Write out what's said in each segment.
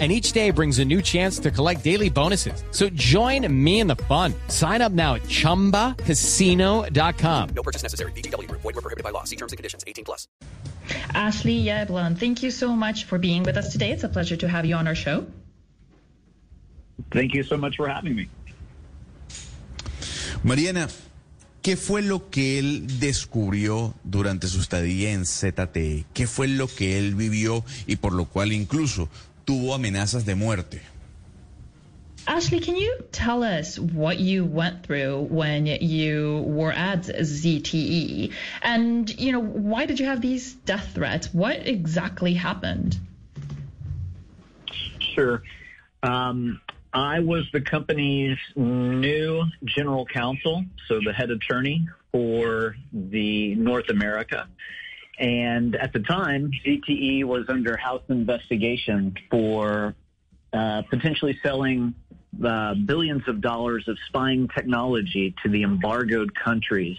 And each day brings a new chance to collect daily bonuses. So join me in the fun. Sign up now at ChumbaCasino.com. No purchase necessary. VGW. Void were prohibited by law. See terms and conditions. 18 plus. Ashley Yablon, thank you so much for being with us today. It's a pleasure to have you on our show. Thank you so much for having me. Mariana, ¿qué fue lo que él descubrió durante su estadía en ZTE? ¿Qué fue lo que él vivió y por lo cual incluso tuvo amenazas de muerte? Ashley, can you tell us what you went through when you were at ZTE? And, you know, why did you have these death threats? What exactly happened? Sure. Um, I was the company's new general counsel, so the head attorney for the North America. And at the time, ZTE was under House investigation for uh, potentially selling uh, billions of dollars of spying technology to the embargoed countries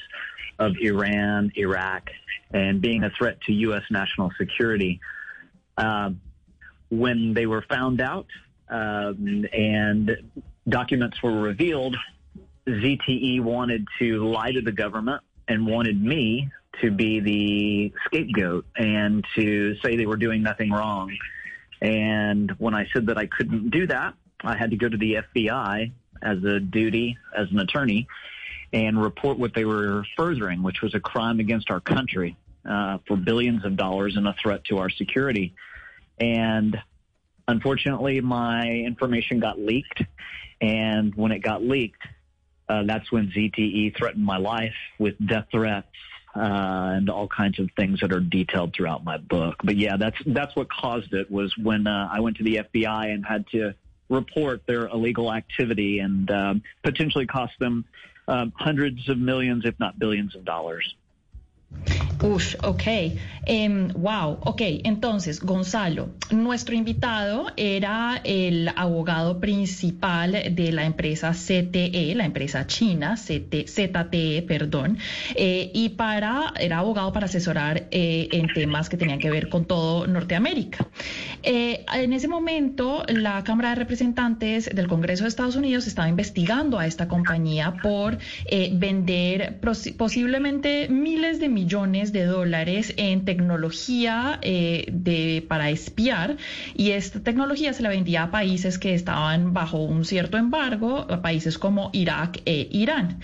of Iran, Iraq, and being a threat to U.S. national security. Uh, when they were found out um, and documents were revealed, ZTE wanted to lie to the government and wanted me to be the scapegoat and to say they were doing nothing wrong. And when I said that I couldn't do that, I had to go to the FBI as a duty as an attorney and report what they were furthering, which was a crime against our country uh, for billions of dollars and a threat to our security. And unfortunately, my information got leaked. And when it got leaked, uh, that's when ZTE threatened my life with death threats uh, and all kinds of things that are detailed throughout my book. But yeah, that's that's what caused it was when uh, I went to the FBI and had to report their illegal activity and um, potentially cost them um, hundreds of millions, if not billions of dollars. Uf, ok. Em, wow, ok. Entonces, Gonzalo, nuestro invitado era el abogado principal de la empresa CTE, la empresa china, CT, ZTE, perdón, eh, y para, era abogado para asesorar eh, en temas que tenían que ver con todo Norteamérica. Eh, en ese momento, la Cámara de Representantes del Congreso de Estados Unidos estaba investigando a esta compañía por vender posiblemente miles de millones de dólares en tecnología eh, para espiar y esta tecnología se la vendía a países que estaban bajo un cierto embargo, a países como Irak e Irán.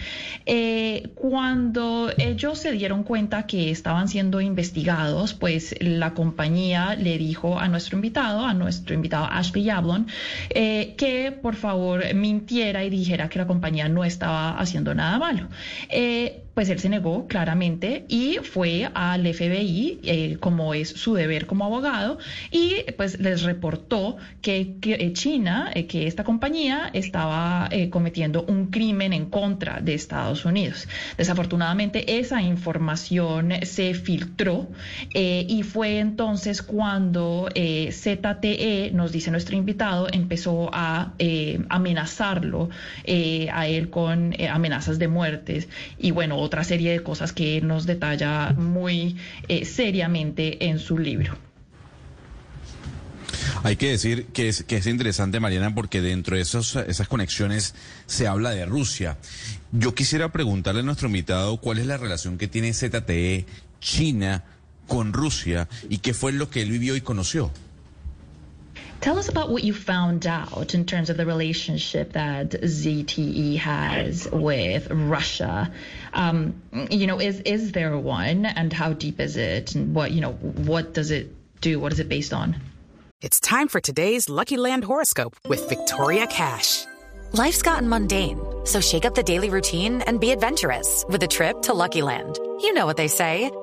Eh, cuando ellos se dieron cuenta que estaban siendo investigados, pues la compañía le dijo a nuestro invitado, a nuestro invitado Ashley Yablon, eh, que por favor mintiera y dijera que la compañía no estaba haciendo nada malo pues él se negó claramente y fue al FBI, eh, como es su deber como abogado, y pues les reportó que, eh, China, eh, que esta compañía estaba cometiendo un crimen en contra de Estados Unidos. Desafortunadamente esa información se filtró y fue entonces cuando ZTE, nos dice nuestro invitado, empezó a amenazarlo a él con amenazas de muertes y bueno, otra serie de cosas que nos detalla muy eh, seriamente en su libro. Hay que decir que es, interesante, Mariana, porque dentro de esas conexiones se habla de Rusia. Yo quisiera preguntarle a nuestro invitado cuál es la relación que tiene ZTE China con Rusia y qué fue lo que él vivió y conoció. Tell us about what you found out in terms of the relationship that ZTE has with Russia. Um, you know, is is there one, and how deep is it, and what you know, what does it do? What is it based on? It's time for today's Lucky Land horoscope with Victoria Cash. Life's gotten mundane, so shake up the daily routine and be adventurous with a trip to Lucky Land. You know what they say.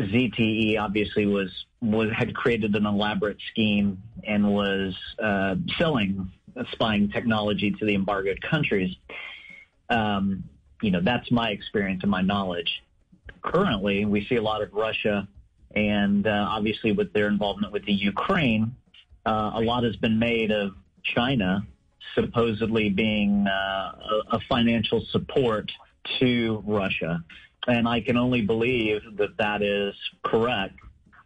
ZTE obviously was was had created an elaborate scheme and was uh, selling spying technology to the embargoed countries. Um, you know, that's my experience and my knowledge. Currently, we see a lot of Russia, and uh, obviously with their involvement with the Ukraine, uh, a lot has been made of China supposedly being uh, a financial support to Russia. And I can only believe that that is correct.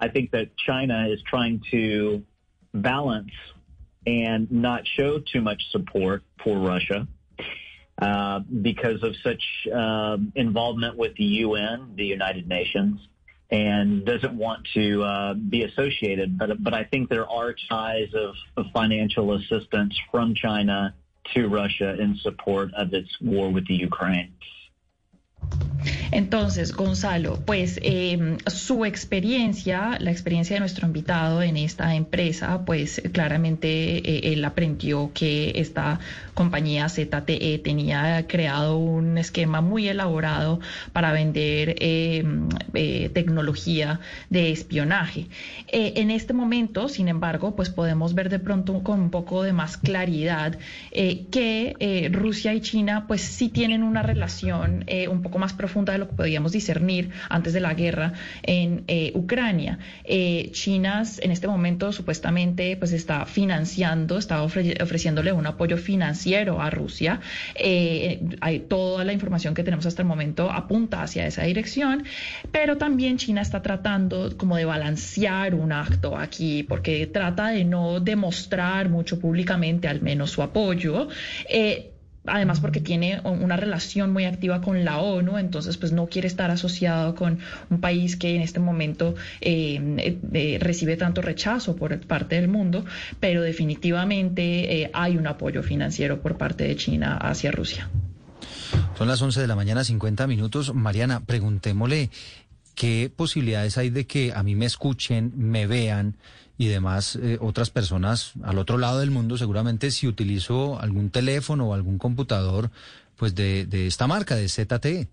I think that China is trying to balance and not show too much support for Russia uh, because of such uh, involvement with the UN, the United Nations, and doesn't want to uh, be associated. But but I think there are ties of, of financial assistance from China to Russia in support of its war with the Ukraine. Entonces, Gonzalo, pues eh, su experiencia, la experiencia de nuestro invitado en esta empresa, pues claramente eh, él aprendió que esta compañía ZTE tenía creado un esquema muy elaborado para vender eh, tecnología de espionaje. en este momento, sin embargo, pues podemos ver de pronto con un poco de más claridad que Rusia y China pues sí tienen una relación un poco más profunda de lo que podíamos discernir antes de la guerra en eh, Ucrania. Eh, China en este momento supuestamente pues está financiando, está ofreciéndole un apoyo financiero a Rusia. Eh, hay toda la información que tenemos hasta el momento apunta hacia esa dirección, pero también China está tratando como de balancear un acto aquí porque trata de no demostrar mucho públicamente al menos su apoyo además porque tiene una relación muy activa con la ONU, entonces pues no quiere estar asociado con un país que en este momento eh, eh, recibe tanto rechazo por parte del mundo, pero definitivamente eh, hay un apoyo financiero por parte de China hacia Rusia. Son las 11 de la mañana, 50 minutos. Mariana, preguntémosle qué posibilidades hay de que a mí me escuchen, me vean y demás eh, otras personas al otro lado del mundo, seguramente si utilizo algún teléfono o algún computador, pues de, de esta marca, de ZTE.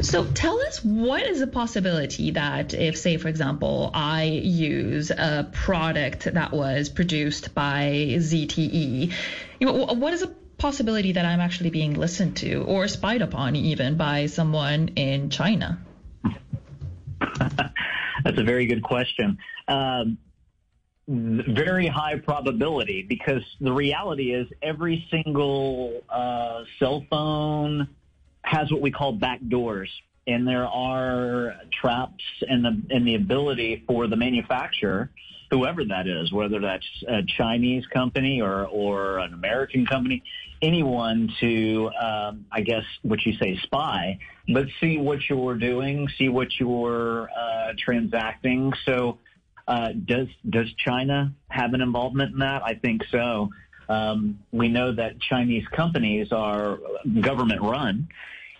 So tell us what is the possibility that if, say, for example, I use a product that was produced by ZTE, what is a possibility that I'm actually being listened to or spied upon even by someone in China? That's a very good question. Um, very high probability because the reality is every single uh, cell phone has what we call back doors. And there are traps and the, and the ability for the manufacturer, whoever that is, whether that's a Chinese company or, or an American company, anyone to, um, I guess, what you say, spy, but see what you're doing, see what you're uh, transacting. So uh, does does China have an involvement in that? I think so. Um, we know that Chinese companies are government run,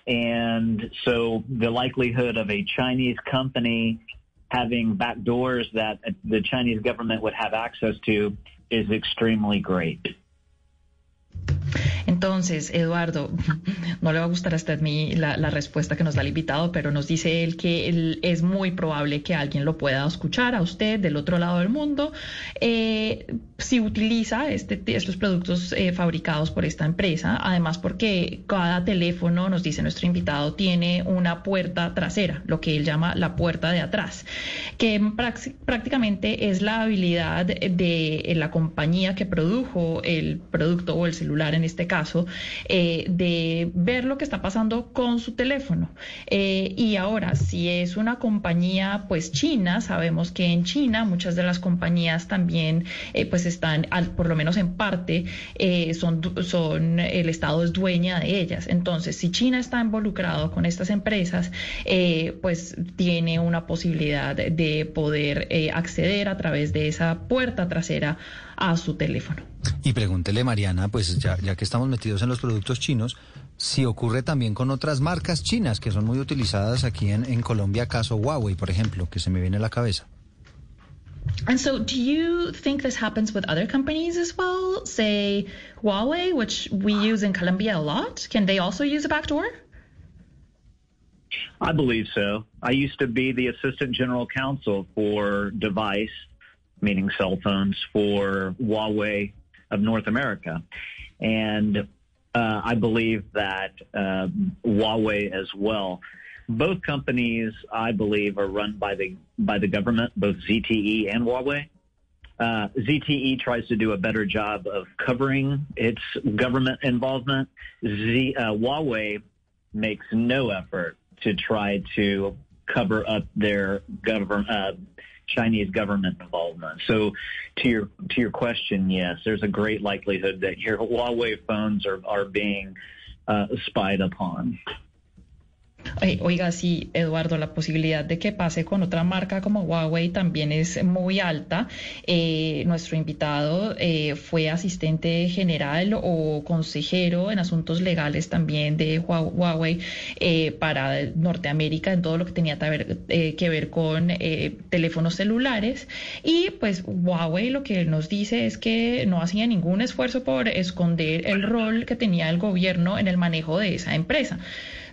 and so the likelihood of a Chinese company having back doors that the Chinese government would have access to is extremely great. Entonces, Eduardo, no le va a gustar a usted mi, la, respuesta que nos da el invitado, pero nos dice él que es muy probable que alguien lo pueda escuchar a usted del otro lado del mundo eh, si utiliza este, estos productos eh, fabricados por esta empresa. Además, porque cada teléfono, nos dice nuestro invitado, tiene una puerta trasera, lo que él llama la puerta de atrás, que prácticamente es la habilidad de la compañía que produjo el producto o el celular en este caso caso, eh, de ver lo que está pasando con su teléfono. Eh, y ahora, si es una compañía pues china, sabemos que en China muchas de las compañías también eh, pues están, al, por lo menos en parte, son, son, el Estado es dueña de ellas. Entonces, si China está involucrado con estas empresas, pues tiene una posibilidad de poder acceder a través de esa puerta trasera a su teléfono. Y pregúntele, Mariana, pues ya, ya que estamos metidos en los productos chinos, si ocurre también con otras marcas chinas que son muy utilizadas aquí en, en Colombia, caso Huawei, por ejemplo, que se me viene a la cabeza. And so, do you think this happens with other companies as well? Say Huawei, which we use in Colombia a lot. Can they also use a backdoor? I believe so. I used to be the assistant general counsel for device, meaning cell phones, for Huawei of North America. And uh, I believe that uh, Huawei as well. Both companies, I believe, are run by the by the government, both ZTE and Huawei. Uh, ZTE tries to do a better job of covering its government involvement. Z, uh, Huawei makes no effort to try to cover up their government. Chinese government involvement. So, to your to your question, yes, there's a great likelihood that your Huawei phones are are being uh, spied upon. Oiga, sí, Eduardo, la posibilidad de que pase con otra marca como Huawei también es muy alta. Eh, nuestro invitado eh, fue asistente general o consejero en asuntos legales también de Huawei eh, para Norteamérica en todo lo que tenía que ver con teléfonos celulares. Y pues Huawei lo que nos dice es que no hacía ningún esfuerzo por esconder el rol que tenía el gobierno en el manejo de esa empresa.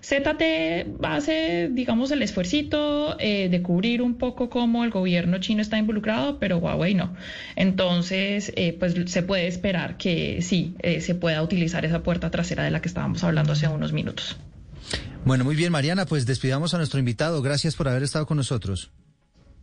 ZT hace, digamos, el esfuercito eh, de cubrir un poco cómo el gobierno chino está involucrado, pero Huawei no. Entonces, eh, pues se puede esperar que sí, eh, se pueda utilizar esa puerta trasera de la que estábamos hablando hace unos minutos. Bueno, muy bien, Mariana, pues despidamos a nuestro invitado. Gracias por haber estado con nosotros.